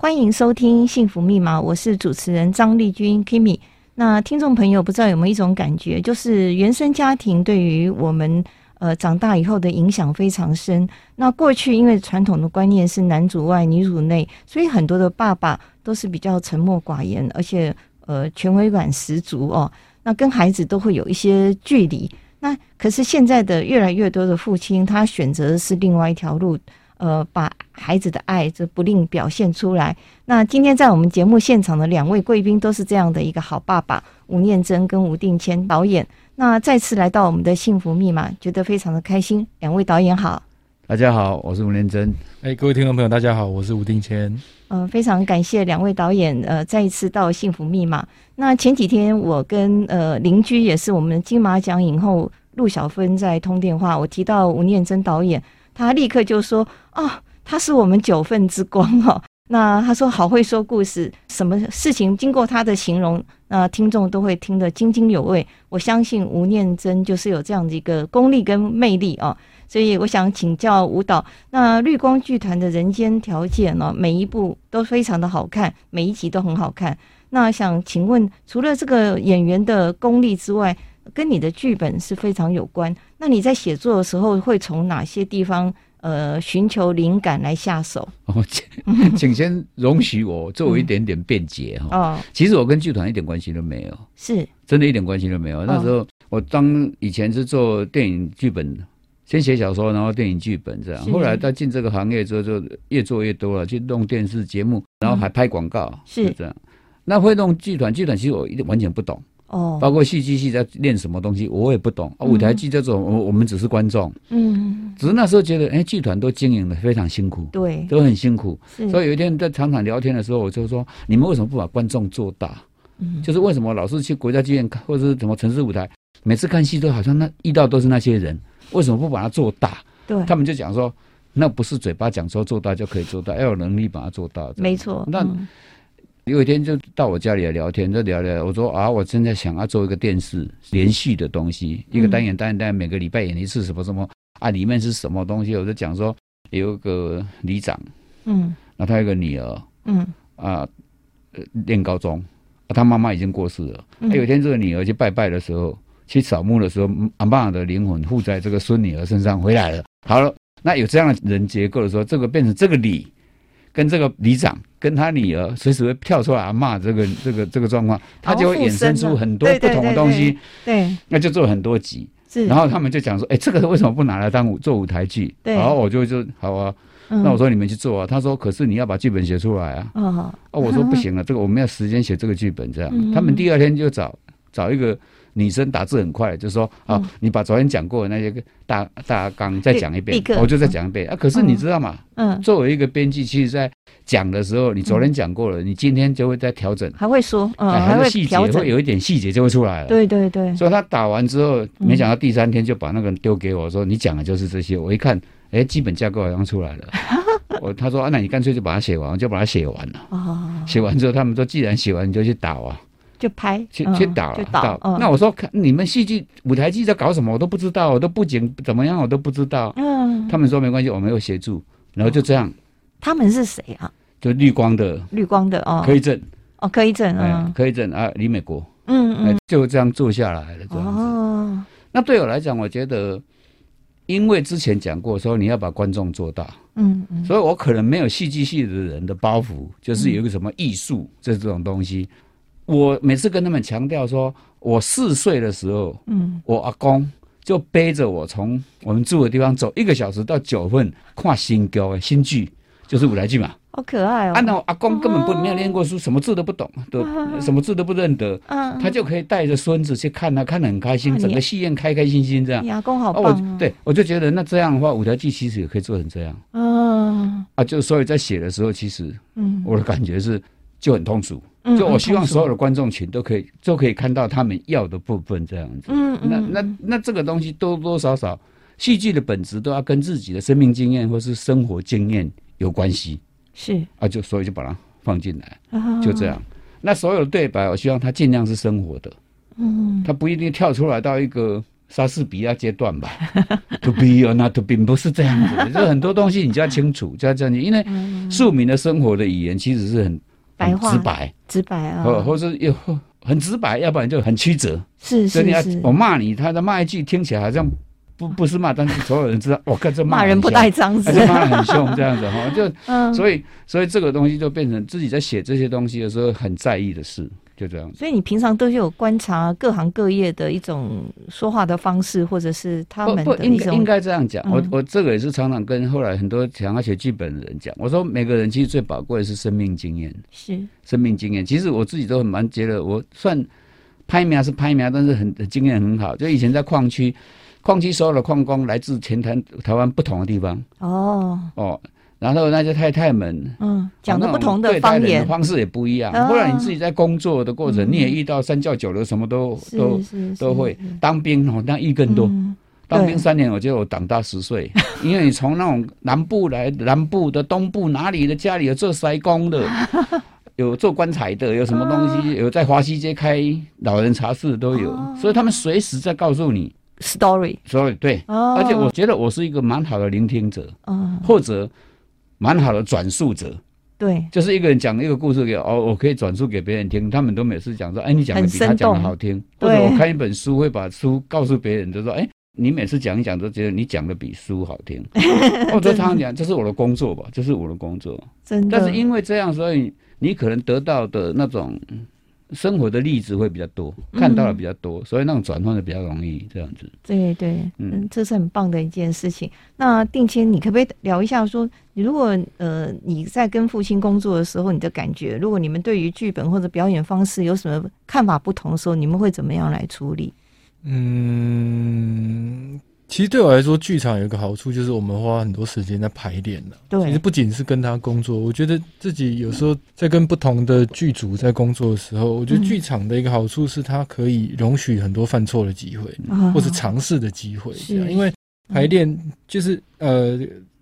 欢迎收听《幸福密码》，我是主持人张丽君 Kimi。那听众朋友不知道有没有一种感觉，就是原生家庭对于我们呃长大以后的影响非常深。那过去因为传统的观念是男主外女主内，所以很多的爸爸都是比较沉默寡言，而且呃权威感十足哦。那跟孩子都会有一些距离。那可是现在的越来越多的父亲，他选择的是另外一条路，呃，把孩子的爱这不吝表现出来。那今天在我们节目现场的两位贵宾都是这样的一个好爸爸，吴念真跟吴定谦导演。那再次来到我们的幸福密码，觉得非常的开心。两位导演好。大家好，我是吴念真。哎，各位听众朋友，大家好，我是吴定谦。嗯、呃，非常感谢两位导演，呃，再一次到幸福密码。那前几天我跟呃邻居也是我们金马奖影后陆小芬在通电话，我提到吴念真导演，他立刻就说：“哦，他是我们九份之光哦。”那他说好会说故事，什么事情经过他的形容，那听众都会听得津津有味。我相信吴念真就是有这样的一个功力跟魅力哦。所以我想请教吴导，那绿光剧团的人间条件呢，每一部都非常的好看，每一集都很好看。那想请问，除了这个演员的功力之外，跟你的剧本是非常有关。那你在写作的时候会从哪些地方？呃，寻求灵感来下手。哦，请 请先容许我做一点点辩解哈。哦，其实我跟剧团一点关系都没有，是，真的一点关系都没有。那时候我当以前是做电影剧本，先写小说，然后电影剧本这样。后来他进这个行业之后，就越做越多了，去弄电视节目，然后还拍广告，是这样。那会弄剧团，剧团其实我一点完全不懂。哦，包括戏剧系在练什么东西，我也不懂。嗯、舞台剧这种，我我们只是观众。嗯，只是那时候觉得，哎，剧团都经营的非常辛苦，对，都很辛苦。所以有一天在常常聊天的时候，我就说，你们为什么不把观众做大？嗯，就是为什么老是去国家剧院看，或者是什么城市舞台，每次看戏都好像那遇到都是那些人，为什么不把它做大？对，他们就讲说，那不是嘴巴讲说做大就可以做大，要有能力把它做大。没错，那。嗯有一天就到我家里来聊天，就聊聊。我说啊，我正在想要做一个电视连续的东西，一个单元单元单元，每个礼拜演一次，什么什么啊，里面是什么东西？我就讲说有一个里长，嗯，那他有个女儿，嗯啊，念高中，啊，他妈妈已经过世了。嗯、有一天这个女儿去拜拜的时候，去扫墓的时候，阿嬷的灵魂附在这个孙女儿身上回来了。好了，那有这样的人结构的时候，这个变成这个里。跟这个里长跟他女儿随时会跳出来骂这个这个这个状况，他就会衍生出很多不同的东西。对，那就做很多集。是，然后他们就讲说：“哎，这个为什么不拿来当做舞台剧？”对，然后我就就好啊。那我说你们去做啊。他说：“可是你要把剧本写出来啊。”哦，哦，我说不行了，这个我们要时间写这个剧本。这样，他们第二天就找找一个。女生打字很快，就说：“啊，你把昨天讲过的那些个大大纲再讲一遍，我就再讲一遍啊。”可是你知道吗？嗯，作为一个编辑，其实在讲的时候，你昨天讲过了，你今天就会再调整，还会说，嗯，还会细节会有一点细节就会出来了。对对对。所以他打完之后，没想到第三天就把那个丢给我说：“你讲的就是这些。”我一看，哎，基本架构好像出来了。我他说：“啊，那你干脆就把它写完，就把它写完了。”哦。写完之后，他们说：“既然写完，你就去打啊。”就拍，去去导了，导。那我说，看你们戏剧舞台剧在搞什么，我都不知道，我都不仅怎么样，我都不知道。嗯，他们说没关系，我们有协助，然后就这样。他们是谁啊？就绿光的，绿光的哦，柯一正哦，柯一正啊，柯一正啊，李美国，嗯嗯，就这样做下来了，这样子。哦，那对我来讲，我觉得，因为之前讲过说你要把观众做大，嗯嗯，所以我可能没有戏剧系的人的包袱，就是有一个什么艺术这这种东西。我每次跟他们强调说，我四岁的时候，嗯，我阿公就背着我从我们住的地方走一个小时到九份看新剧新剧，就是舞台剧嘛。好可爱哦！按照阿公根本不没有念过书，什么字都不懂，都什么字都不认得，嗯，他就可以带着孙子去看他，看得很开心，整个戏院开开心心这样。你阿公好棒！我对我就觉得那这样的话，舞台剧其实也可以做成这样。嗯，啊，就所以在写的时候，其实，嗯，我的感觉是就很通俗。就我希望所有的观众群都可以都可以看到他们要的部分这样子。嗯，那那那这个东西多多少少，戏剧的本质都要跟自己的生命经验或是生活经验有关系。是啊，就所以就把它放进来，就这样。那所有的对白，我希望它尽量是生活的。嗯，它不一定跳出来到一个莎士比亚阶段吧，to be or not to be 不是这样子的，就很多东西你就要清楚，就要这样子，因为庶民的生活的语言其实是很白话、直白、直白啊，或或是又很直白，要不然就很曲折。是是是，我骂你，他的骂一句听起来好像不不是骂，但是所有人知道，我跟这骂人不带脏字，骂得很凶，这样子哈，就 所以所以这个东西就变成自己在写这些东西的时候很在意的事。就这样，所以你平常都是有观察各行各业的一种说话的方式，或者是他们的一种应该这样讲。嗯、我我这个也是常常跟后来很多想要写剧本的人讲，我说每个人其实最宝贵的是生命经验，是生命经验。其实我自己都很蛮觉得，我算拍苗是拍苗，但是很经验很好。就以前在矿区，矿区所有的矿工来自全台台湾不同的地方。哦哦。然后那些太太们，嗯，讲的不同的方言。方式也不一样。不然你自己在工作的过程，你也遇到三教九流，什么都都都会。当兵哦，当役更多。当兵三年，我觉得我长大十岁，因为你从那种南部来，南部的、东部哪里的家里有做筛工的，有做棺材的，有什么东西，有在华西街开老人茶室都有，所以他们随时在告诉你。Story，story 对，而且我觉得我是一个蛮好的聆听者，或者。蛮好的转述者，对，就是一个人讲一个故事给我哦，我可以转述给别人听。他们都每次讲说，哎，你讲的比他讲的好听。或者我看一本书，会把书告诉别人，就说，哎，你每次讲一讲都觉得你讲的比书好听。我就常常讲，这是我的工作吧，这是我的工作。真的。但是因为这样，所以你可能得到的那种。生活的例子会比较多，看到的比较多，嗯、所以那种转换的比较容易，这样子。对对，嗯，这是很棒的一件事情。那定谦，你可不可以聊一下说，说你如果呃你在跟父亲工作的时候，你的感觉，如果你们对于剧本或者表演方式有什么看法不同的时候，你们会怎么样来处理？嗯。其实对我来说，剧场有一个好处，就是我们花很多时间在排练了。对，其实不仅是跟他工作，我觉得自己有时候在跟不同的剧组在工作的时候，我觉得剧场的一个好处是，它可以容许很多犯错的机会，嗯、或是尝试的机会。这样，因为排练就是呃，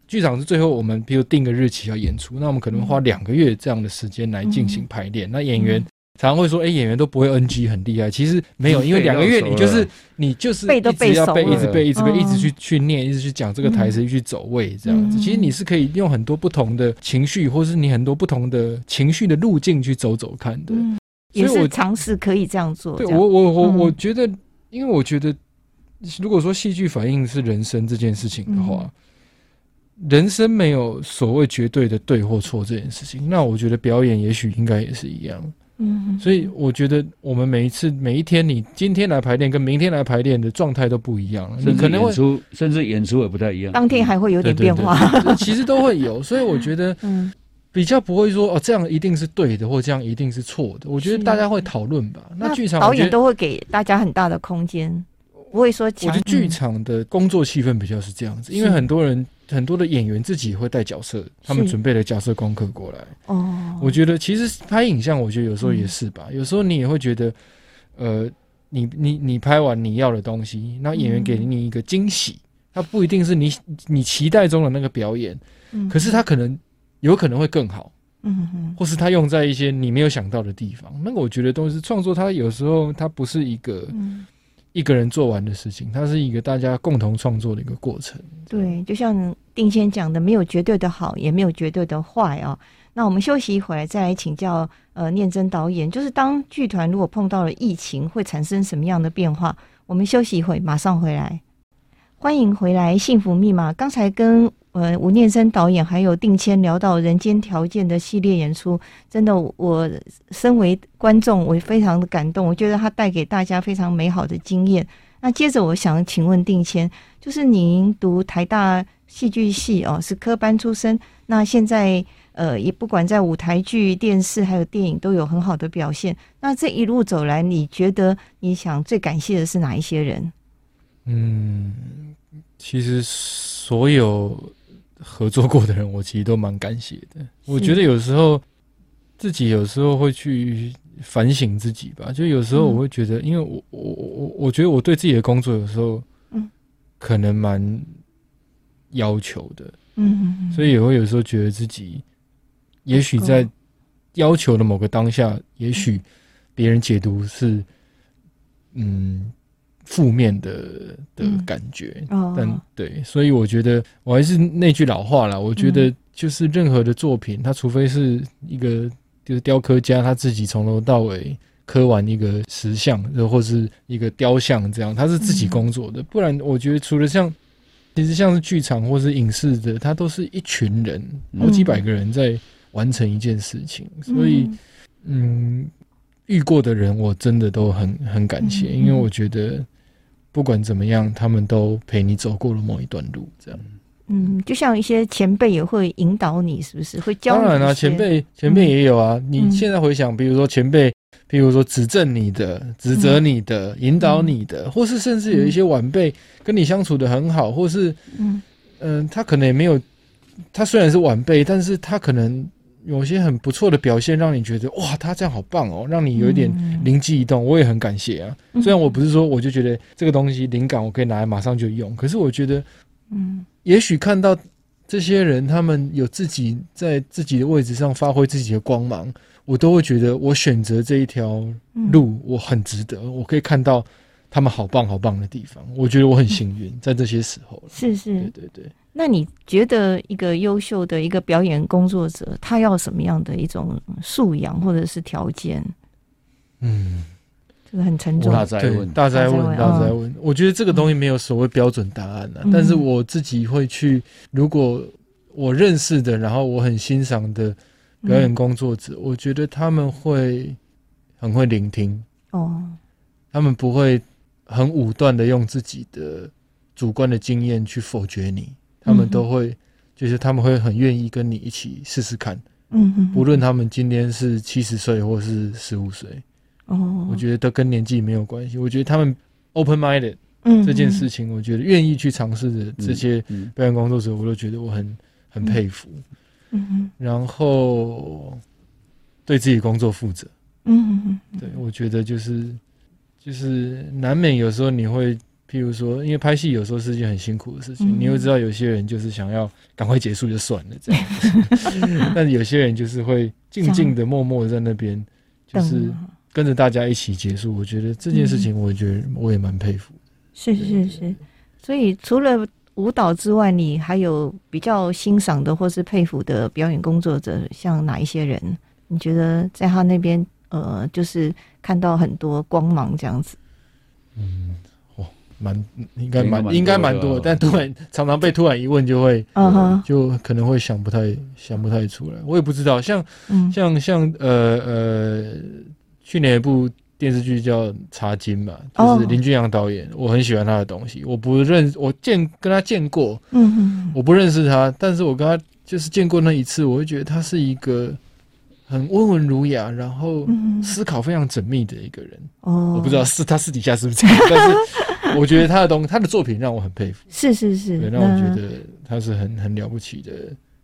剧场是最后我们比如定个日期要演出，那我们可能花两个月这样的时间来进行排练。那演员。常常会说，哎、欸，演员都不会 NG，很厉害。其实没有，因为两个月你就是你就是一直要背，一直背，一直背，一直去去念，一直去讲这个台词，去走位这样子。其实你是可以用很多不同的情绪，或是你很多不同的情绪的路径去走走看的。所以我尝试可以这样做。对我，我，我，我觉得，因为我觉得，如果说戏剧反映是人生这件事情的话，人生没有所谓绝对的对或错这件事情。那我觉得表演也许应该也是一样。嗯，所以我觉得我们每一次每一天，你今天来排练跟明天来排练的状态都不一样，你可能演出，甚至演出也不太一样，当天还会有点变化，其实都会有。所以我觉得，嗯，比较不会说哦，这样一定是对的，或这样一定是错的。我觉得大家会讨论吧。那剧场导演都会给大家很大的空间，不会说。我觉得剧场的工作气氛比较是这样子，因为很多人。很多的演员自己会带角色，他们准备了角色功课过来。哦，我觉得其实拍影像，我觉得有时候也是吧。有时候你也会觉得，呃，你你你拍完你要的东西，那演员给你一个惊喜，他不一定是你你期待中的那个表演，可是他可能有可能会更好，嗯哼，或是他用在一些你没有想到的地方。那个我觉得都是创作，它有时候它不是一个。一个人做完的事情，它是一个大家共同创作的一个过程。对，就像定先讲的，没有绝对的好，也没有绝对的坏啊。那我们休息一会儿，再来请教呃念真导演，就是当剧团如果碰到了疫情，会产生什么样的变化？我们休息一会，马上回来。欢迎回来，《幸福密码》。刚才跟呃，吴念真导演还有定谦聊到《人间条件》的系列演出，真的，我身为观众，我非常的感动。我觉得他带给大家非常美好的经验。那接着，我想请问定谦，就是您读台大戏剧系哦，是科班出身。那现在呃，也不管在舞台剧、电视还有电影都有很好的表现。那这一路走来，你觉得你想最感谢的是哪一些人？嗯，其实所有。合作过的人，我其实都蛮感谢的。我觉得有时候自己有时候会去反省自己吧。就有时候我会觉得，因为我我我我觉得我对自己的工作有时候，嗯，可能蛮要求的，嗯，所以也会有时候觉得自己，也许在要求的某个当下，也许别人解读是，嗯，负面的的感觉。嗯、但对，所以我觉得我还是那句老话啦，我觉得就是任何的作品，它除非是一个就是雕刻家他自己从头到尾刻完一个石像，或是一个雕像这样，他是自己工作的，不然我觉得除了像。其实像是剧场或是影视的，它都是一群人，好几百个人在完成一件事情，嗯、所以，嗯，遇过的人我真的都很很感谢，嗯、因为我觉得不管怎么样，他们都陪你走过了某一段路，这样。嗯，就像一些前辈也会引导你，是不是会教你？当然啊，前辈前辈也有啊。嗯、你现在回想，比如说前辈。比如说指正你的、指责你的、嗯、引导你的，或是甚至有一些晚辈跟你相处的很好，或是嗯嗯、呃，他可能也没有，他虽然是晚辈，但是他可能有些很不错的表现，让你觉得哇，他这样好棒哦，让你有一点灵机一动。我也很感谢啊。虽然我不是说我就觉得这个东西灵感我可以拿来马上就用，可是我觉得嗯，也许看到这些人他们有自己在自己的位置上发挥自己的光芒。我都会觉得，我选择这一条路，我很值得。我可以看到他们好棒好棒的地方，我觉得我很幸运，在这些时候。是是，对对对。那你觉得一个优秀的一个表演工作者，他要什么样的一种素养或者是条件？嗯，这个很沉重。大灾问，大灾问，大灾问。我觉得这个东西没有所谓标准答案的，但是我自己会去，如果我认识的，然后我很欣赏的。表演工作者，我觉得他们会很会聆听哦，他们不会很武断的用自己的主观的经验去否决你，他们都会，就是他们会很愿意跟你一起试试看，嗯哼，不论他们今天是七十岁或是十五岁，哦，我觉得都跟年纪没有关系，我觉得他们 open minded，嗯，这件事情，我觉得愿意去尝试的这些表演工作者，我都觉得我很很佩服。嗯，然后对自己工作负责。嗯，对，我觉得就是就是难免有时候你会，譬如说，因为拍戏有时候是一件很辛苦的事情，你会知道有些人就是想要赶快结束就算了这样，但有些人就是会静静的、默默的在那边，就是跟着大家一起结束。我觉得这件事情，我觉得我也蛮佩服。是是是，所以除了。舞蹈之外，你还有比较欣赏的或是佩服的表演工作者，像哪一些人？你觉得在他那边，呃，就是看到很多光芒这样子？嗯，哇，蛮应该蛮应该蛮多，但突然常常被突然一问，就会，嗯哼，就可能会想不太想不太出来。我也不知道，像像像呃呃，去年一部。电视剧叫《茶金》嘛，就是林俊阳导演，我很喜欢他的东西。我不认，我见跟他见过，嗯哼，我不认识他，但是我跟他就是见过那一次，我会觉得他是一个很温文儒雅，然后思考非常缜密的一个人。哦，我不知道是他私底下是不是这样，但是我觉得他的东西，他的作品让我很佩服。是是是，对，让我觉得他是很很了不起的。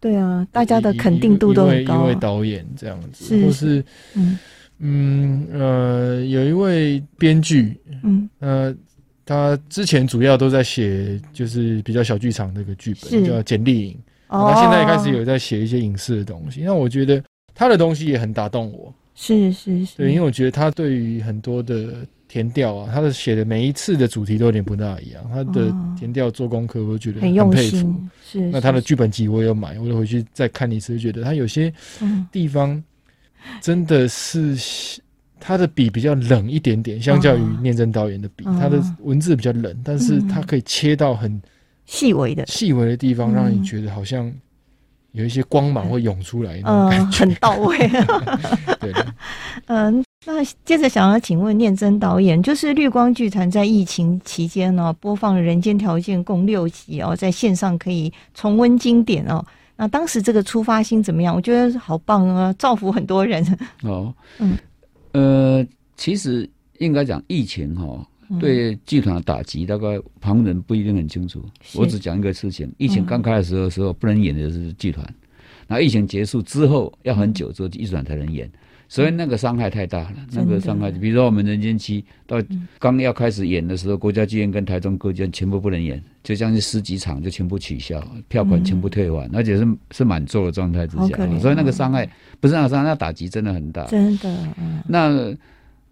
对啊，大家的肯定度都很高。一位导演这样子，或是嗯。嗯呃，有一位编剧，嗯呃，他之前主要都在写就是比较小剧场的一个剧本，叫简莉颖。他现在也开始有在写一些影视的东西。那我觉得他的东西也很打动我。是是是，对，因为我觉得他对于很多的填调啊，他的写的每一次的主题都有点不大一样。他的填调做功课，我觉得很佩服。是，那他的剧本集我也有买，我就回去再看一次，觉得他有些地方。真的是他的笔比较冷一点点，相较于念真导演的笔，他的文字比较冷，但是他可以切到很细微的细微的地方，让你觉得好像有一些光芒会涌出来那种感觉，很到位。对的，嗯，那接着想要请问念真导演，就是绿光剧团在疫情期间呢，播放了《人间条件》共六集哦，在线上可以重温经典哦。那当时这个出发心怎么样？我觉得好棒啊，造福很多人。哦，嗯，呃，其实应该讲疫情哈、哦，对剧团的打击，大概旁人不一定很清楚。我只讲一个事情：疫情刚开始的时候，不能演的是剧团，然后疫情结束之后，要很久之后剧团才能演。所以那个伤害太大了，那个伤害，比如说我们《人间七》到刚要开始演的时候，国家剧院跟台中歌剧院全部不能演，就将近十几场就全部取消，票款全部退还，而且是是满座的状态之下，所以那个伤害不是那个伤害，那打击真的很大，真的。那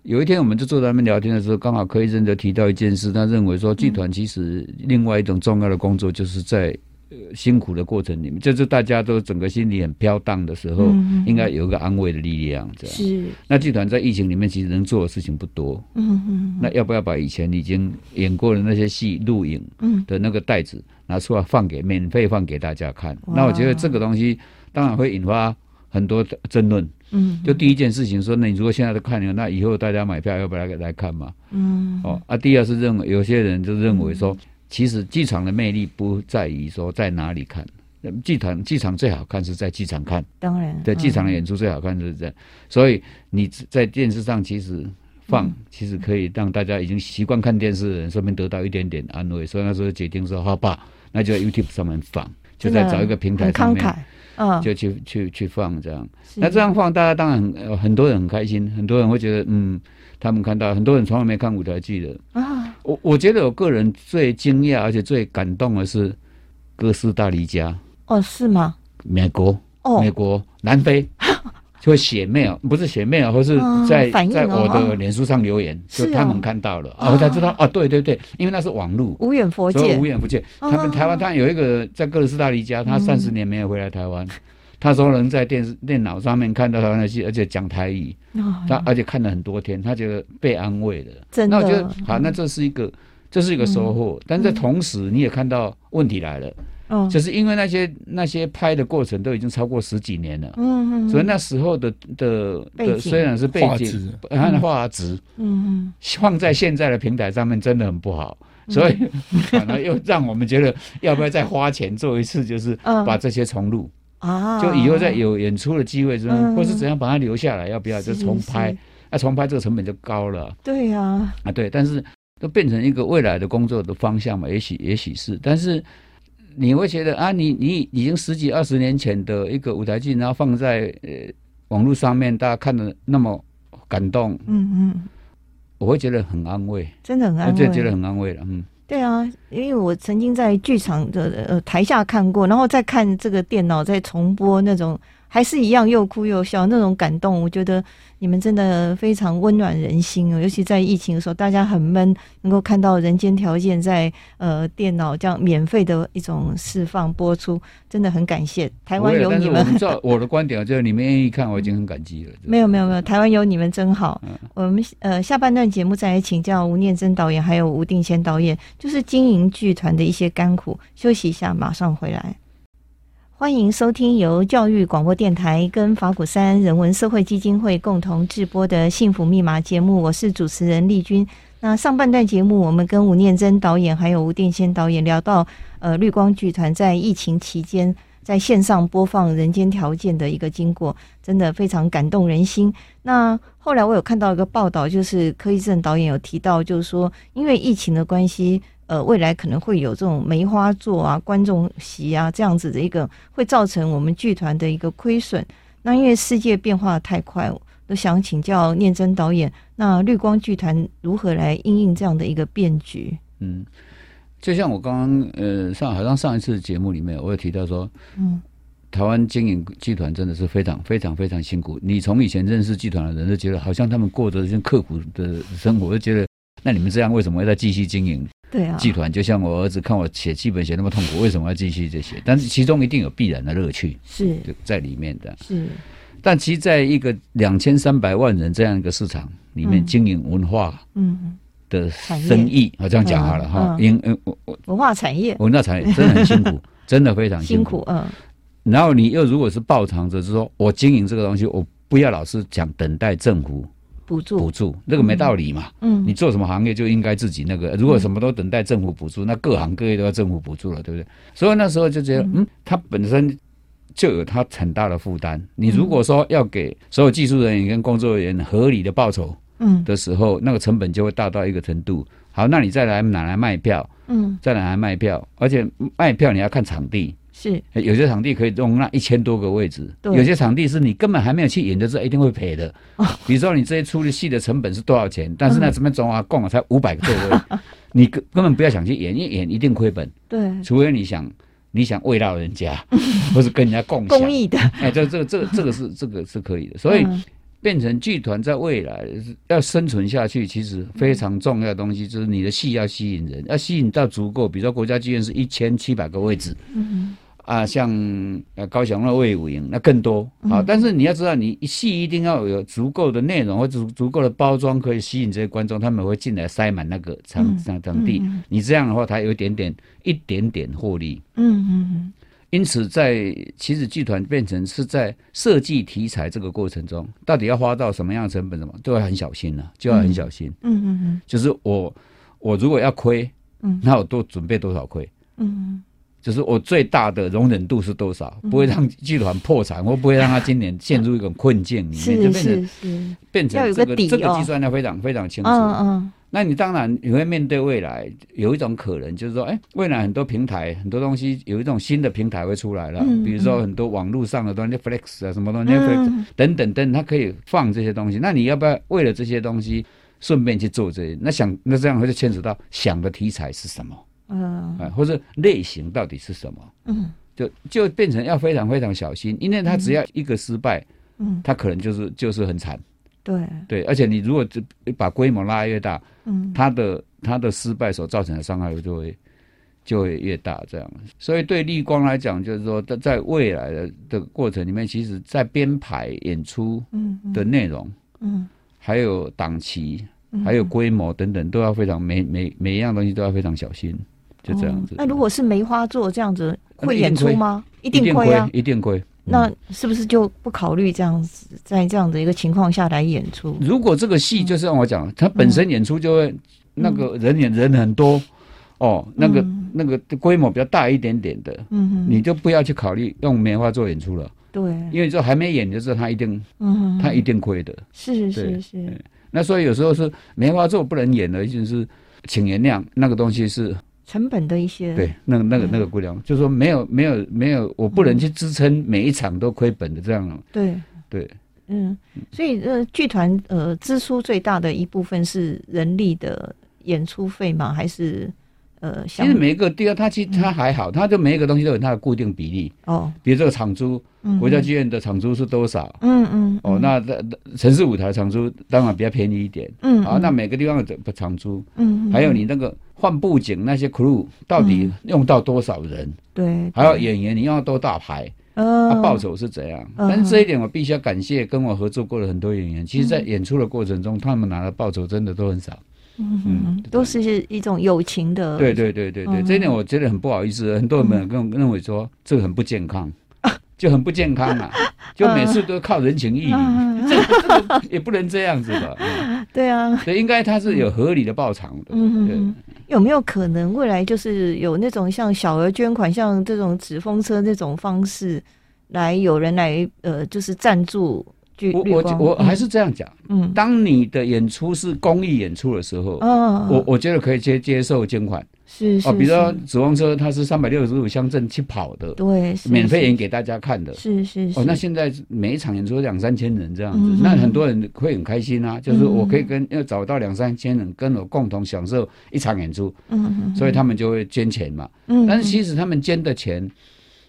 有一天，我们就坐在那边聊天的时候，刚好柯医生就提到一件事，他认为说，剧团其实另外一种重要的工作，就是在呃辛苦的过程里面，就是大家都整个心里很飘荡的时候，应该有一个安慰的力量。这样是。那剧团在疫情里面其实能做的事情不多。嗯嗯。那要不要把以前已经演过的那些戏录影的那个袋子拿出来放给免费放给大家看？那我觉得这个东西当然会引发很多争论。嗯，就第一件事情说，那你如果现在都看了，那以后大家买票要不要来来看嘛？嗯，哦啊，第二是认为有些人就认为说，其实剧场的魅力不在于说在哪里看，剧场剧场最好看是在剧场看，当然，在，剧场的演出最好看就是这样。所以你在电视上其实放，其实可以让大家已经习惯看电视的人，顺便得到一点点安慰。所以那时候决定说，好吧，那就在 YouTube 上面放，就在找一个平台上面。嗯，就去去去放这样，那这样放，大家当然很很多人很开心，很多人会觉得，嗯，他们看到很多人从来没看舞台剧的啊。我我觉得我个人最惊讶而且最感动的是哥斯达黎加。哦，是吗？美国，哦，美国，南非。就会写 mail，不是写 mail，或是在在我的脸书上留言，就他们看到了啊，我才知道啊，对对对，因为那是网络，无远弗届，无远。他们台湾，他有一个在哥斯达黎加，他三十年没有回来台湾，他说能在电视电脑上面看到台湾的戏，而且讲台语，他而且看了很多天，他觉得被安慰了。真的，那我觉得好，那这是一个这是一个收获，但在同时你也看到问题来了。哦，就是因为那些那些拍的过程都已经超过十几年了，嗯嗯，所以那时候的的的虽然是背景，它的画质，嗯嗯，放在现在的平台上面真的很不好，所以 反而又让我们觉得要不要再花钱做一次，就是把这些重录。啊，就以后再有演出的机会，或是怎样把它留下来，要不要？就重拍？那重拍这个成本就高了，对呀，啊对，但是都变成一个未来的工作的方向嘛，也许也许是，但是。你会觉得啊，你你已经十几二十年前的一个舞台剧，然后放在呃网络上面，大家看的那么感动，嗯嗯，我会觉得很安慰，真的很安慰，就觉得很安慰了，嗯，对啊，因为我曾经在剧场的呃台下看过，然后再看这个电脑在重播那种。还是一样又哭又笑那种感动，我觉得你们真的非常温暖人心哦。尤其在疫情的时候，大家很闷，能够看到《人间条件》在呃电脑这样免费的一种释放播出，真的很感谢台湾有你们。我，我的观点就是你们愿意看，我已经很感激了。没有没有没有，台湾有你们真好。嗯、我们呃下半段节目再来请教吴念真导演还有吴定谦导演，就是经营剧团的一些甘苦。休息一下，马上回来。欢迎收听由教育广播电台跟法鼓山人文社会基金会共同制播的《幸福密码》节目，我是主持人丽君。那上半段节目，我们跟吴念真导演还有吴定先导演聊到，呃，绿光剧团在疫情期间在线上播放《人间条件》的一个经过，真的非常感动人心。那后来我有看到一个报道，就是柯一正导演有提到，就是说因为疫情的关系。呃，未来可能会有这种梅花座啊、观众席啊这样子的一个，会造成我们剧团的一个亏损。那因为世界变化太快，我都想请教念真导演，那绿光剧团如何来应应这样的一个变局？嗯，就像我刚刚呃上好像上一次节目里面，我有提到说，嗯，台湾经营剧团真的是非常非常非常辛苦。你从以前认识剧团的人就觉得，好像他们过着一些刻苦的生活，就觉得那你们这样为什么要再继续经营？对啊，剧团就像我儿子看我写剧本写那么痛苦，为什么要继续这些？但是其中一定有必然的乐趣，是就在里面的。是，但其实在一个两千三百万人这样一个市场里面经营文化，嗯的生意，我这样讲好了哈，因嗯我我文化产业，文化产业真的很辛苦，真的非常辛苦。嗯，然后你又如果是抱长着，是说我经营这个东西，我不要老是讲等待政府。补助补助，那个没道理嘛。嗯，你做什么行业就应该自己那个。如果什么都等待政府补助，那各行各业都要政府补助了，对不对？所以那时候就觉得，嗯，他本身就有他很大的负担。你如果说要给所有技术人员跟工作人员合理的报酬，嗯，的时候，那个成本就会大到一个程度。好，那你再来拿来卖票，嗯，再拿来卖票，而且卖票你要看场地。是，有些场地可以容纳一千多个位置，有些场地是你根本还没有去演的时候一定会赔的。哦、比如说你这些出的戏的成本是多少钱？但是那这边总啊共才五百个座位，嗯、你根根本不要想去演，一演一定亏本。对，除非你想你想慰劳人家，或是跟人家共享公益的。哎，这这个这个这个是这个是可以的。所以变成剧团在未来要生存下去，其实非常重要的东西就是你的戏要吸引人，要吸引到足够。比如说国家剧院是一千七百个位置，嗯啊，像呃高雄的魏武营那更多。好，但是你要知道，你戏一定要有足够的内容或足足够的包装，可以吸引这些观众，他们会进来塞满那个场场场地。你这样的话，他有一点点一点点获利。嗯嗯嗯。因此，在其实剧团变成是在设计题材这个过程中，到底要花到什么样的成本，什么都要很小心了，就要很小心。嗯嗯嗯，就是我我如果要亏，嗯，那我多准备多少亏？嗯，就是我最大的容忍度是多少，不会让剧团破产，我不会让他今年陷入一种困境里面，就变成变成这个这个计算要非常非常清楚。嗯嗯。那你当然你会面对未来有一种可能，就是说，哎，未来很多平台很多东西有一种新的平台会出来了，比如说很多网络上的东西，Netflix 啊什么东西，Netflix 等等等，它可以放这些东西。那你要不要为了这些东西顺便去做这些？那想那这样会就牵扯到想的题材是什么？嗯，啊，或者类型到底是什么？嗯，就就变成要非常非常小心，因为他只要一个失败，嗯，他可能就是就是很惨。对。对，而且你如果就把规模拉越大，嗯，他的他的失败所造成的伤害就会就会越大，这样。所以对立光来讲，就是说，在在未来的的过程里面，其实在编排演出的内容，嗯，嗯还有档期，嗯、还有规模等等，都要非常每每每一样东西都要非在这样就这样子。那如果是梅花座这样子，会演出吗？一定亏啊，一定亏。那是不是就不考虑这样子，在这样的一个情况下来演出？如果这个戏就是让我讲，它本身演出就会那个人演人很多哦，那个那个规模比较大一点点的，嗯，你就不要去考虑用梅花做演出了。对，因为这还没演，就是他一定，嗯，他一定亏的。是是是。那所以有时候是梅花座不能演的，就是请原谅，那个东西是。成本的一些对，那个那个那个估量，嗯、就是说没有没有没有，我不能去支撑每一场都亏本的这样。对对，对嗯，所以呃，剧团呃支出最大的一部分是人力的演出费吗？还是？呃，其实每一个地方，它其实它还好，它就每一个东西都有它的固定比例。哦，比如这个场租，国家剧院的场租是多少？嗯嗯。哦，那城市舞台场租当然比较便宜一点。嗯。啊，那每个地方的场租，嗯，还有你那个换布景那些 crew 到底用到多少人？对。还有演员，你用到多大牌？呃，报酬是怎样？但是这一点我必须要感谢跟我合作过的很多演员。其实，在演出的过程中，他们拿的报酬真的都很少。嗯嗯，都是一种友情的。对对对对对，这一点我觉得很不好意思，很多人跟我认为说这个很不健康，就很不健康啊，就每次都靠人情义理，这个也不能这样子吧。对啊，所以应该他是有合理的报偿的。嗯嗯，有没有可能未来就是有那种像小额捐款，像这种纸风车这种方式，来有人来呃，就是赞助？我我我还是这样讲，嗯，当你的演出是公益演出的时候，嗯，我我觉得可以接接受捐款，是哦，比如说纸风车，它是三百六十五乡镇去跑的，对，免费演给大家看的，是是哦，那现在每一场演出两三千人这样子，那很多人会很开心啊，就是我可以跟要找到两三千人跟我共同享受一场演出，嗯，所以他们就会捐钱嘛，嗯，但是其实他们捐的钱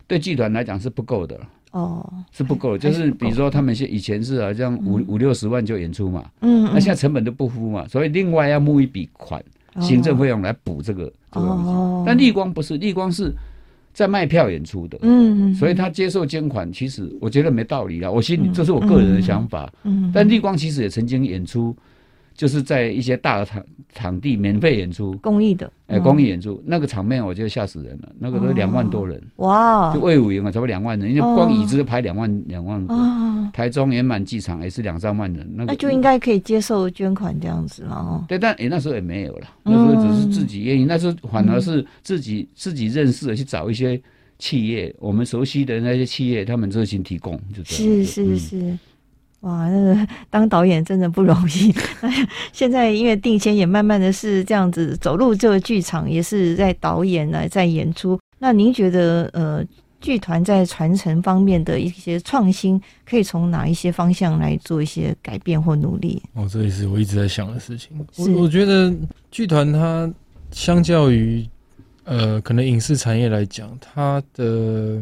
对剧团来讲是不够的。哦，是不够，就是比如说他们现以前是啊，这样五五六十万就演出嘛，嗯，那现在成本都不敷嘛，所以另外要募一笔款，行政费用来补这个这个东西。但立光不是，立光是在卖票演出的，嗯，所以他接受捐款，其实我觉得没道理啊，我心里这是我个人的想法，嗯，但立光其实也曾经演出。就是在一些大的场场地免费演出，公益的，哎，公益演出那个场面，我觉得吓死人了。那个都两万多人，哇！就魏武营啊，差不多两万人，因为光椅子就排两万两万个。台中圆满剧场也是两三万人，那就应该可以接受捐款这样子了哦。对，但哎，那时候也没有了，那时候只是自己愿意，那时候反而是自己自己认识的去找一些企业，我们熟悉的那些企业，他们热心提供，就这样。是是是。哇，那个当导演真的不容易。现在因为定谦也慢慢的是这样子走入这个剧场，也是在导演来在演出。那您觉得呃，剧团在传承方面的一些创新，可以从哪一些方向来做一些改变或努力？哦，这也是我一直在想的事情。是我我觉得剧团它相较于呃，可能影视产业来讲，它的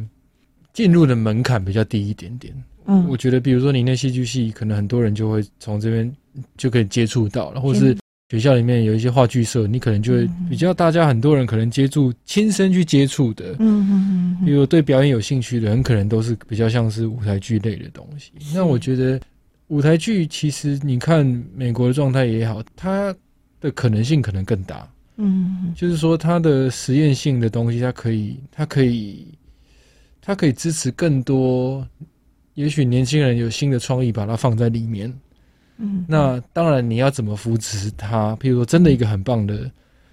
进入的门槛比较低一点点。嗯，我觉得比如说你那戏剧系，可能很多人就会从这边就可以接触到了，或是学校里面有一些话剧社，你可能就会比较大家很多人可能接触亲身去接触的，嗯嗯嗯，比如对表演有兴趣的，很可能都是比较像是舞台剧类的东西。那我觉得舞台剧其实你看美国的状态也好，它的可能性可能更大。嗯，就是说它的实验性的东西，它可以，它可以，它可以支持更多。也许年轻人有新的创意，把它放在里面。嗯，那当然你要怎么扶持它？譬如说，真的一个很棒的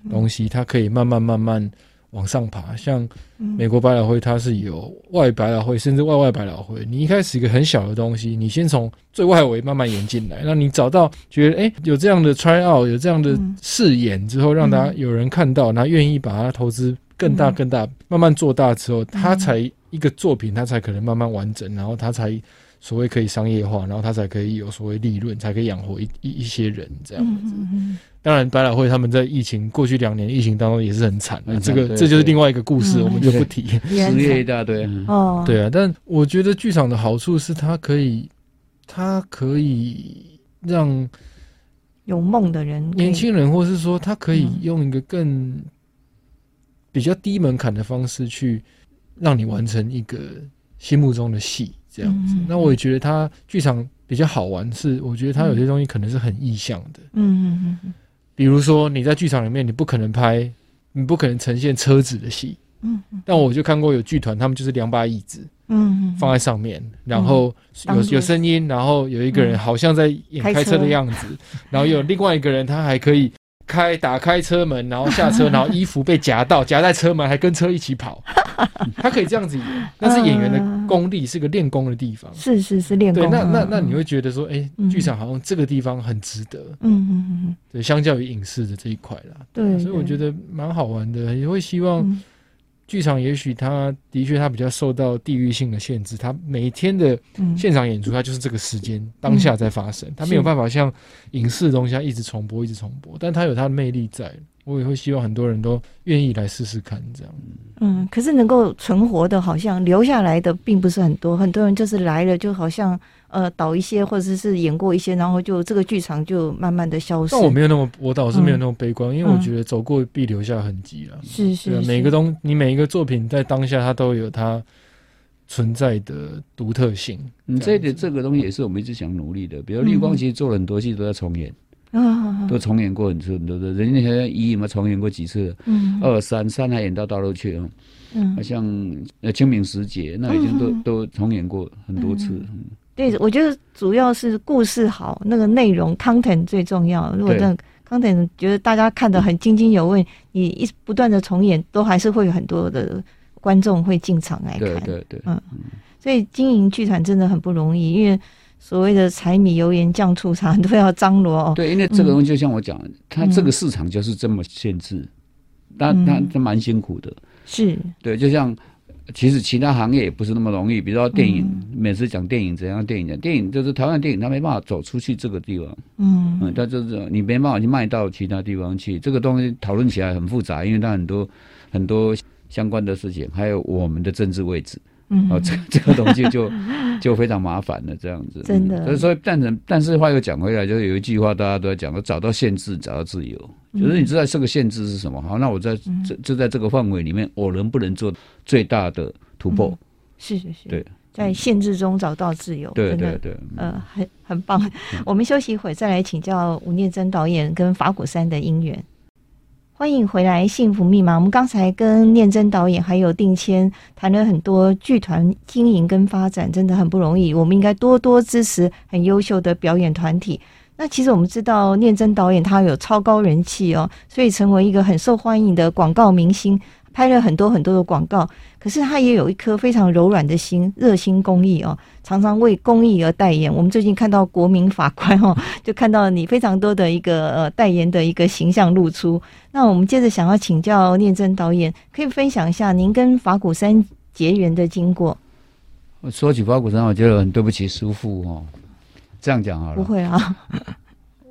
东西，它可以慢慢慢慢。往上爬，像美国百老汇，它是有外百老汇，甚至外外百老汇。你一开始一个很小的东西，你先从最外围慢慢演进来，那你找到觉得哎、欸、有这样的 try out，有这样的视野之后，让大家有人看到，然后愿意把它投资更大更大，慢慢做大之后，它才一个作品，它才可能慢慢完整，然后它才所谓可以商业化，然后它才可以有所谓利润，才可以养活一一一些人这样。子。当然，百老汇他们在疫情过去两年疫情当中也是很惨的，这个这就是另外一个故事，我们就不提。失业一大堆哦，对啊。但我觉得剧场的好处是，它可以，它可以让有梦的人、年轻人，或是说他可以用一个更比较低门槛的方式去让你完成一个心目中的戏，这样子。那我也觉得它剧场比较好玩，是我觉得它有些东西可能是很意向的。嗯嗯嗯。比如说你在剧场里面，你不可能拍，你不可能呈现车子的戏，嗯，但我就看过有剧团，他们就是两把椅子，嗯，放在上面，然后有有声音，然后有一个人好像在演开车的样子，然后有另外一个人他还可以。开打开车门，然后下车，然后衣服被夹到，夹在车门，还跟车一起跑。他可以这样子演，那是演员的功力，是个练功的地方。是是是练功。对，那那那你会觉得说，哎，剧场好像这个地方很值得。嗯嗯嗯。对，相较于影视的这一块啦。对。所以我觉得蛮好玩的，也会希望。剧场也许它的确它比较受到地域性的限制，它每天的现场演出它就是这个时间、嗯、当下在发生，它没有办法像影视的东西它一直重播一直重播，但它有它的魅力在。我也会希望很多人都愿意来试试看这样。嗯，可是能够存活的，好像留下来的并不是很多，很多人就是来了就好像。呃，导一些或者是演过一些，然后就这个剧场就慢慢的消失。但我没有那么，我倒是没有那么悲观，嗯、因为我觉得走过必留下痕迹了。是是，是，每个东，你每一个作品在当下它都有它存在的独特性。嗯，这点这个东西也是我们一直想努力的。比如绿光其实做了很多戏都在重演，嗯、都重演过很多很多的。人家现在一有没有重演过几次？嗯，二三三还演到大陆去啊。嗯，像呃清明时节那已经都、嗯、都重演过很多次。嗯对，我觉得主要是故事好，那个内容 content 最重要。如果那个 content 觉得大家看得很津津有味，你一不断的重演，都还是会有很多的观众会进场来看。对对对，嗯，所以经营剧团真的很不容易，因为所谓的柴米油盐酱醋茶都要张罗哦。对，因为这个东西就像我讲，它这个市场就是这么限制，但它它蛮辛苦的。是，对，就像。其实其他行业也不是那么容易，比如说电影，嗯、每次讲电影怎样，电影讲电影就是台湾电影，它没办法走出去这个地方，嗯嗯，它就是你没办法去卖到其他地方去，这个东西讨论起来很复杂，因为它很多很多相关的事情，还有我们的政治位置。嗯，哦，这 这个东西就 就非常麻烦了，这样子。真的。所以说，但是但是话又讲回来，就是有一句话大家都在讲，说找到限制，找到自由。就是你知道这个限制是什么？好，那我在这就在这个范围里面，我能不能做最大的突破？是是是。对，在限制中找到自由。对对对。呃，很很棒。我们休息一会，再来请教吴念真导演跟法鼓山的因缘。欢迎回来，《幸福密码》。我们刚才跟念真导演还有定谦谈了很多剧团经营跟发展，真的很不容易。我们应该多多支持很优秀的表演团体。那其实我们知道，念真导演他有超高人气哦，所以成为一个很受欢迎的广告明星。拍了很多很多的广告，可是他也有一颗非常柔软的心，热心公益哦，常常为公益而代言。我们最近看到国民法官哦，就看到你非常多的一个呃代言的一个形象露出。那我们接着想要请教念真导演，可以分享一下您跟法鼓山结缘的经过。我说起法鼓山，我觉得很对不起师父哦。这样讲好了，不会啊。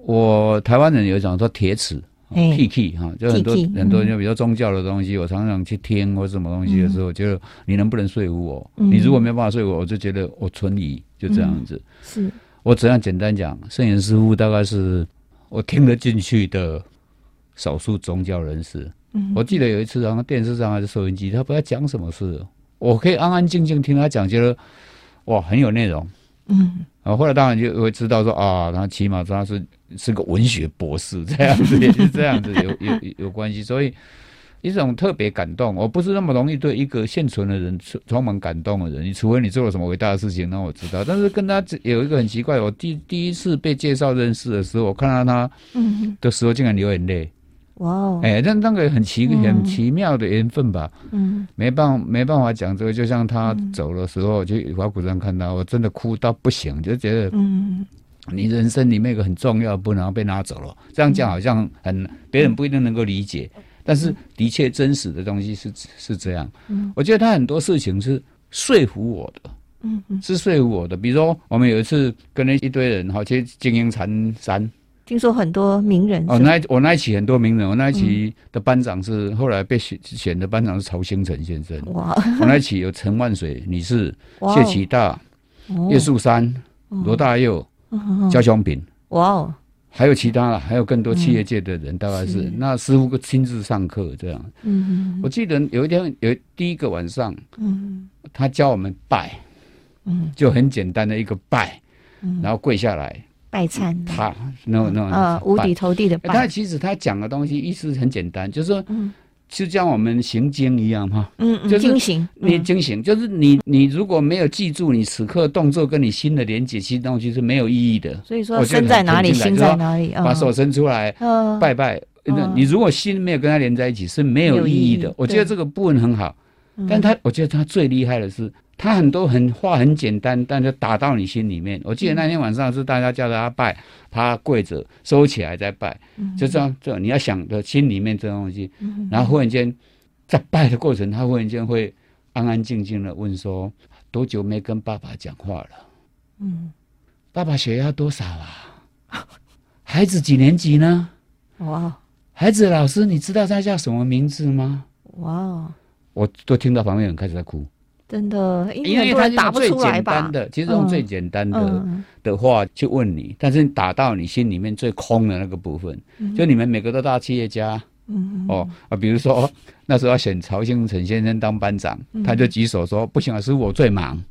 我台湾人有讲说铁齿。P K 哈，就很多很多，就比如宗教的东西，我常常去听或什么东西的时候，觉得你能不能说服我？你如果没有办法说服我，我就觉得我存疑。就这样子。是我怎样简单讲，圣严师父大概是我听得进去的少数宗教人士。嗯，我记得有一次，然后电视上还是收音机，他不知道讲什么事，我可以安安静静听他讲，觉得哇很有内容。嗯，然后后来当然就会知道说啊，他起码他是是个文学博士，这样子也是这样子 有有有关系，所以。一种特别感动，我不是那么容易对一个现存的人充满感动的人，你除非你做了什么伟大的事情，让我知道。但是跟他有一个很奇怪，我第第一次被介绍认识的时候，我看到他的时候竟然流眼泪。哇哦！哎，那那个很奇很奇妙的缘分吧。嗯，没办法没办法讲这个，就像他走的时候，就华古上看到，我真的哭到不行，就觉得嗯，你人生里面一个很重要，不能被拿走了。这样讲好像很别人不一定能够理解。但是的确，真实的东西是是这样。嗯，我觉得他很多事情是说服我的，嗯嗯，是说服我的。比如说，我们有一次跟了一堆人哈去金鹰禅山，听说很多名人哦，那我那一期很多名人，我那一期的班长是后来被选选的班长是曹兴诚先生。哇，我那一期有陈万水女士、谢启大、叶树山、罗大佑、焦雄平。哇哦。还有其他了，还有更多企业界的人，大概是。那师傅亲自上课这样。嗯，我记得有一天有第一个晚上，嗯，他教我们拜，嗯，就很简单的一个拜，嗯。然后跪下来拜忏，他那那呃五体投地的拜。他其实他讲的东西意思很简单，就是说。就像我们行经一样哈，嗯，嗯，就是经行，你经行，就是你你如果没有记住你此刻动作跟你心的连接，其实东西是没有意义的。所以说，身在哪里，心在哪里，把手伸出来，拜拜。那你如果心没有跟他连在一起，是没有意义的。我觉得这个部分很好，但他我觉得他最厉害的是。他很多很话很简单，但就打到你心里面。我记得那天晚上是大家叫他拜，他跪着收起来再拜，就这样。这你要想的心里面这东西，然后忽然间在拜的过程，他忽然间会安安静静的问说：“多久没跟爸爸讲话了？”嗯，爸爸血压多少啊？孩子几年级呢？哇，孩子老师，你知道他叫什么名字吗？哇，我都听到旁边人开始在哭。真的，因为他打不出来吧？其实用最简单的、嗯、的话去问你，但是打到你心里面最空的那个部分，嗯、就你们每个都大企业家，嗯、哦啊，比如说那时候要选曹兴诚先生当班长，嗯、他就举手说：“不行啊，是我最忙。”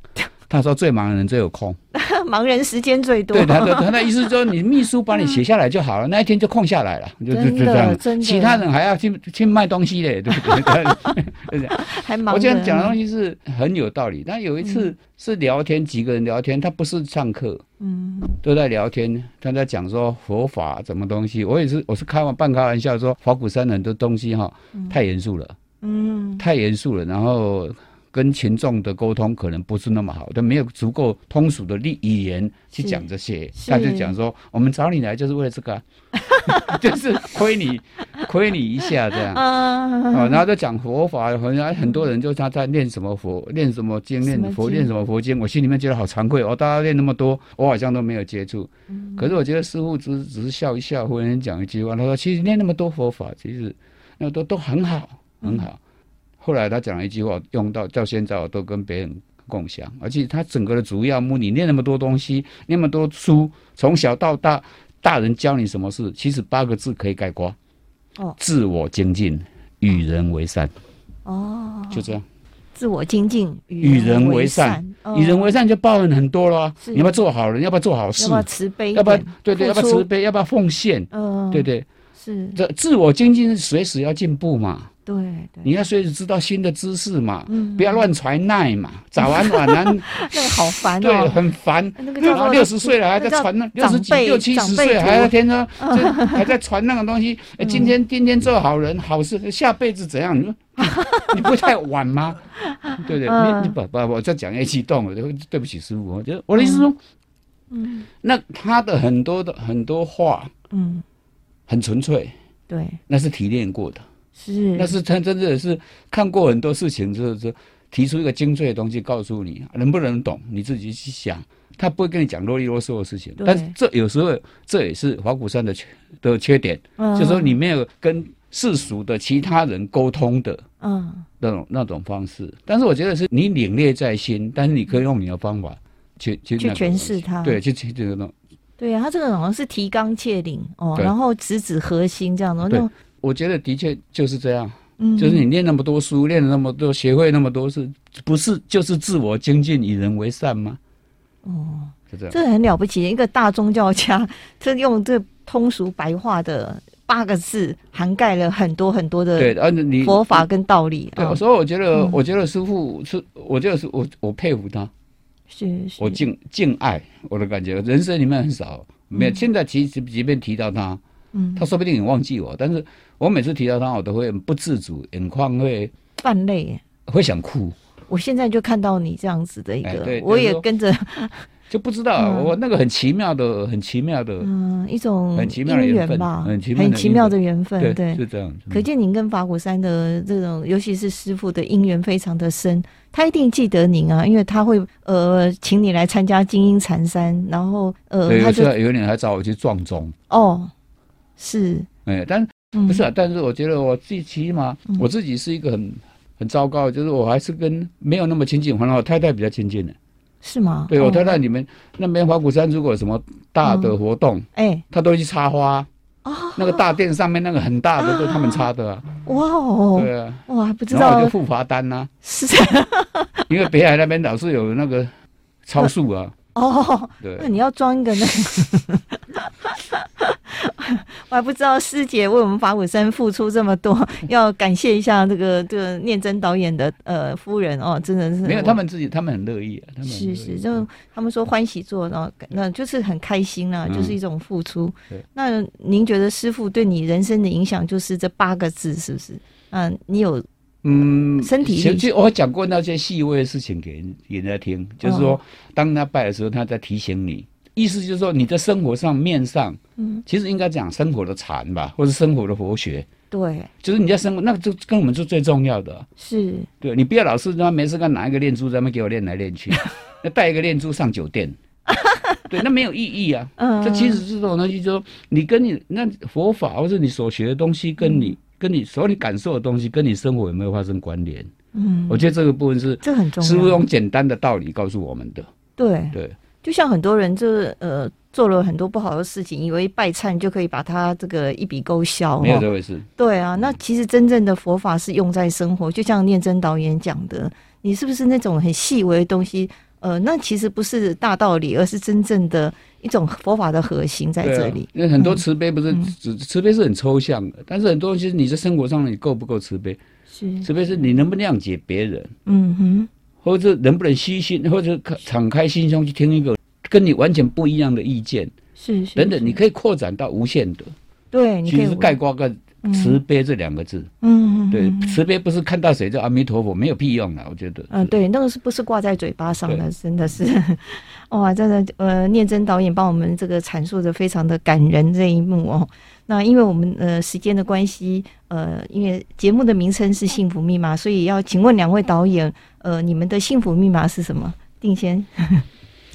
他说：“最忙的人最有空，忙人时间最多。”对，他的他的意思是说，你秘书帮你写下来就好了，那一天就空下来了，就就就这样。其他人还要去去卖东西嘞，对不对？还忙。我这样讲的东西是很有道理。但有一次是聊天，几个人聊天，他不是上课，嗯，都在聊天，他在讲说佛法什么东西。我也是，我是开玩半开玩笑说，法鼓山很多东西哈，太严肃了，嗯，太严肃了，然后。跟群众的沟通可能不是那么好，他没有足够通俗的语言去讲这些，他就讲说我们找你来就是为了这个、啊，就是亏你亏你一下这样。啊，然后就讲佛法，好像很多人就他在念什么佛，念什么经，念佛，念什么佛经，我心里面觉得好惭愧哦，大家念那么多，我好像都没有接触，可是我觉得师傅只只是笑一笑，忽然讲一句话，他说其实念那么多佛法，其实那都都很好，很好。后来他讲了一句话，用到到现在我都跟别人共享。而且他整个的主要目的，你念那么多东西，那么多书，从小到大，大人教你什么事，其实八个字可以概括：哦，自我精进，与人为善。哦，就这样，自我精进，与人为善，与人为善就包含很多了。你要不要做好人？要不要做好事？要不要慈悲？要不要对对？要不要慈悲？要不要奉献？嗯，对对，是这自我精进是随时要进步嘛。对，对，你要随时知道新的知识嘛，嗯、不要乱传耐嘛，早安晚安，那个好烦哦，对，很烦。那个六十岁了还在传那六十几、六七十岁还在天天还在传那个东西。哎，今天今天做好人好事，下辈子怎样？你 说你不太晚吗？对对，你你不不，我再讲一激动了，对不起师傅，我觉得我的意思说，嗯，那他的很多的很多话，嗯，很纯粹，对，那是提炼过的。是，那是他真的是看过很多事情，就是提出一个精粹的东西告诉你，能不能懂你自己去想。他不会跟你讲啰里啰嗦的事情，但是这有时候这也是法鼓山的缺的缺点，嗯、就是说你没有跟世俗的其他人沟通的，嗯，那种那种方式。但是我觉得是你领略在心，但是你可以用你的方法去去去诠释它，对，去去这个东。对啊，他这个好像是提纲挈领哦，然后直指核心这样的。对，我觉得的确就是这样。嗯，就是你念那么多书，念了那么多，学会那么多事，不是就是自我精进，与人为善吗？哦，是这样。这很了不起，一个大宗教家，他用这通俗白话的八个字，涵盖了很多很多的对，而你佛法跟道理。对，所以我觉得，我觉得师傅是，我觉得是我我佩服他。是，是我敬敬爱我的感觉，人生里面很少没有。现在其实即便提到他，嗯，他说不定也忘记我，但是我每次提到他，我都会不自主，眼眶会泛泪，会想哭。我现在就看到你这样子的一个，我也跟着。就不知道我那个很奇妙的、很奇妙的，嗯，一种很奇妙的缘分吧，很奇妙的缘分，对，是这样。可见您跟法鼓山的这种，尤其是师父的因缘非常的深，他一定记得您啊，因为他会呃请你来参加金鹰禅山，然后呃，他就有点还找我去撞钟。哦，是，哎，但不是啊，但是我觉得我自己起码我自己是一个很很糟糕，就是我还是跟没有那么亲近，反正我太太比较亲近的。是吗？对，我太太，你们那边花果山如果有什么大的活动，哎，她都会去插花。哦，那个大殿上面那个很大的都他们插的啊。哇哦，对啊，哇，不知道。然后就付罚单呐。是。因为北海那边老是有那个超速啊。哦。对。那你要装一个那个。我还不知道师姐为我们法鼓山付出这么多，要感谢一下这个这个念真导演的呃夫人哦，真的是没有他们自己，他们很乐意啊，他们是是，就他们说欢喜做，然后那就是很开心啊，就是一种付出。嗯、那您觉得师傅对你人生的影响就是这八个字，是不是？嗯，你有嗯身体力。其实我讲过那些细微的事情给给人家听，就是说，当他拜的时候，他在提醒你。意思就是说，你在生活上面上，嗯，其实应该讲生活的禅吧，或者生活的佛学，对，就是你在生活，那个就跟我们是最重要的，是，对，你不要老是他没事干拿一个念珠在那给我练来练去，那带一个念珠上酒店，对，那没有意义啊。嗯，这其实是这种东西，就是说你跟你那佛法或者你所学的东西，跟你、嗯、跟你所有你感受的东西，跟你生活有没有发生关联？嗯，我觉得这个部分是这很重要，师父用简单的道理告诉我们的。对对。就像很多人就是呃做了很多不好的事情，以为拜忏就可以把它这个一笔勾销，没有这回事。对啊，那其实真正的佛法是用在生活，就像念真导演讲的，你是不是那种很细微的东西？呃，那其实不是大道理，而是真正的一种佛法的核心在这里。那、啊、很多慈悲不是慈悲是很抽象的，但是很多东西你在生活上你够不够慈悲？是慈悲是你能不能谅解别人？嗯哼。或者能不能虚心，或者敞开心胸去听一个跟你完全不一样的意见，是，是等等，你可以扩展到无限的。对，其实概括个慈悲这两个字。嗯，对，慈悲不是看到谁叫阿弥陀佛，没有屁用啊，我觉得。嗯，对，那个是不是挂在嘴巴上的？真的是，哇，真的，呃，念真导演帮我们这个阐述的非常的感人这一幕哦。那因为我们呃时间的关系，呃，因为节目的名称是幸福密码，所以要请问两位导演，呃，你们的幸福密码是什么？定先。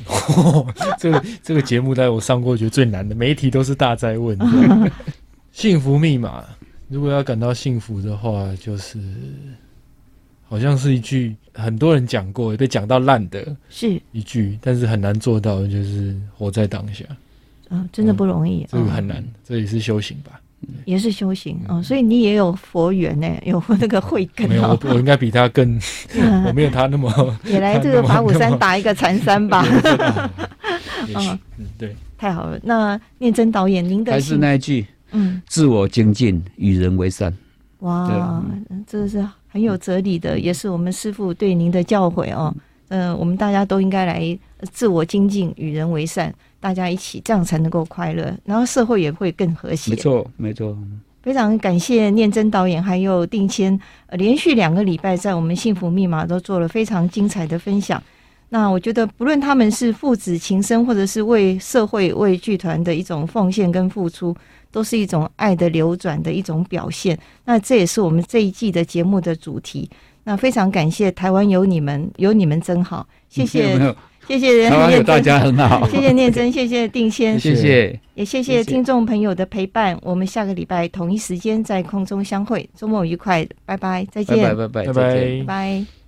哦，这个这个节目在我上过，觉得最难的，每一题都是大灾问。幸福密码，如果要感到幸福的话，就是好像是一句很多人讲过，也被讲到烂的，是一句，但是很难做到，就是活在当下。嗯，真的不容易，这个很难，这也是修行吧？也是修行啊，所以你也有佛缘呢，有那个慧根。没有，我我应该比他更，我没有他那么。也来这个法鼓山打一个禅山吧。嗯，对，太好了。那念真导演，您的还是那一句，嗯，自我精进，与人为善。哇，这是很有哲理的，也是我们师父对您的教诲哦。嗯，我们大家都应该来自我精进，与人为善。大家一起，这样才能够快乐，然后社会也会更和谐。没错，没错。非常感谢念真导演还有定谦，呃，连续两个礼拜在我们幸福密码都做了非常精彩的分享。那我觉得，不论他们是父子情深，或者是为社会、为剧团的一种奉献跟付出，都是一种爱的流转的一种表现。那这也是我们这一季的节目的主题。那非常感谢台湾有你们，有你们真好，谢谢。谢谢念真，大家很好。谢谢念真，谢谢定先，谢谢，也谢谢听众朋友的陪伴。我们下个礼拜同一时间在空中相会，周末愉快，拜拜，再见，拜拜，拜拜，拜拜。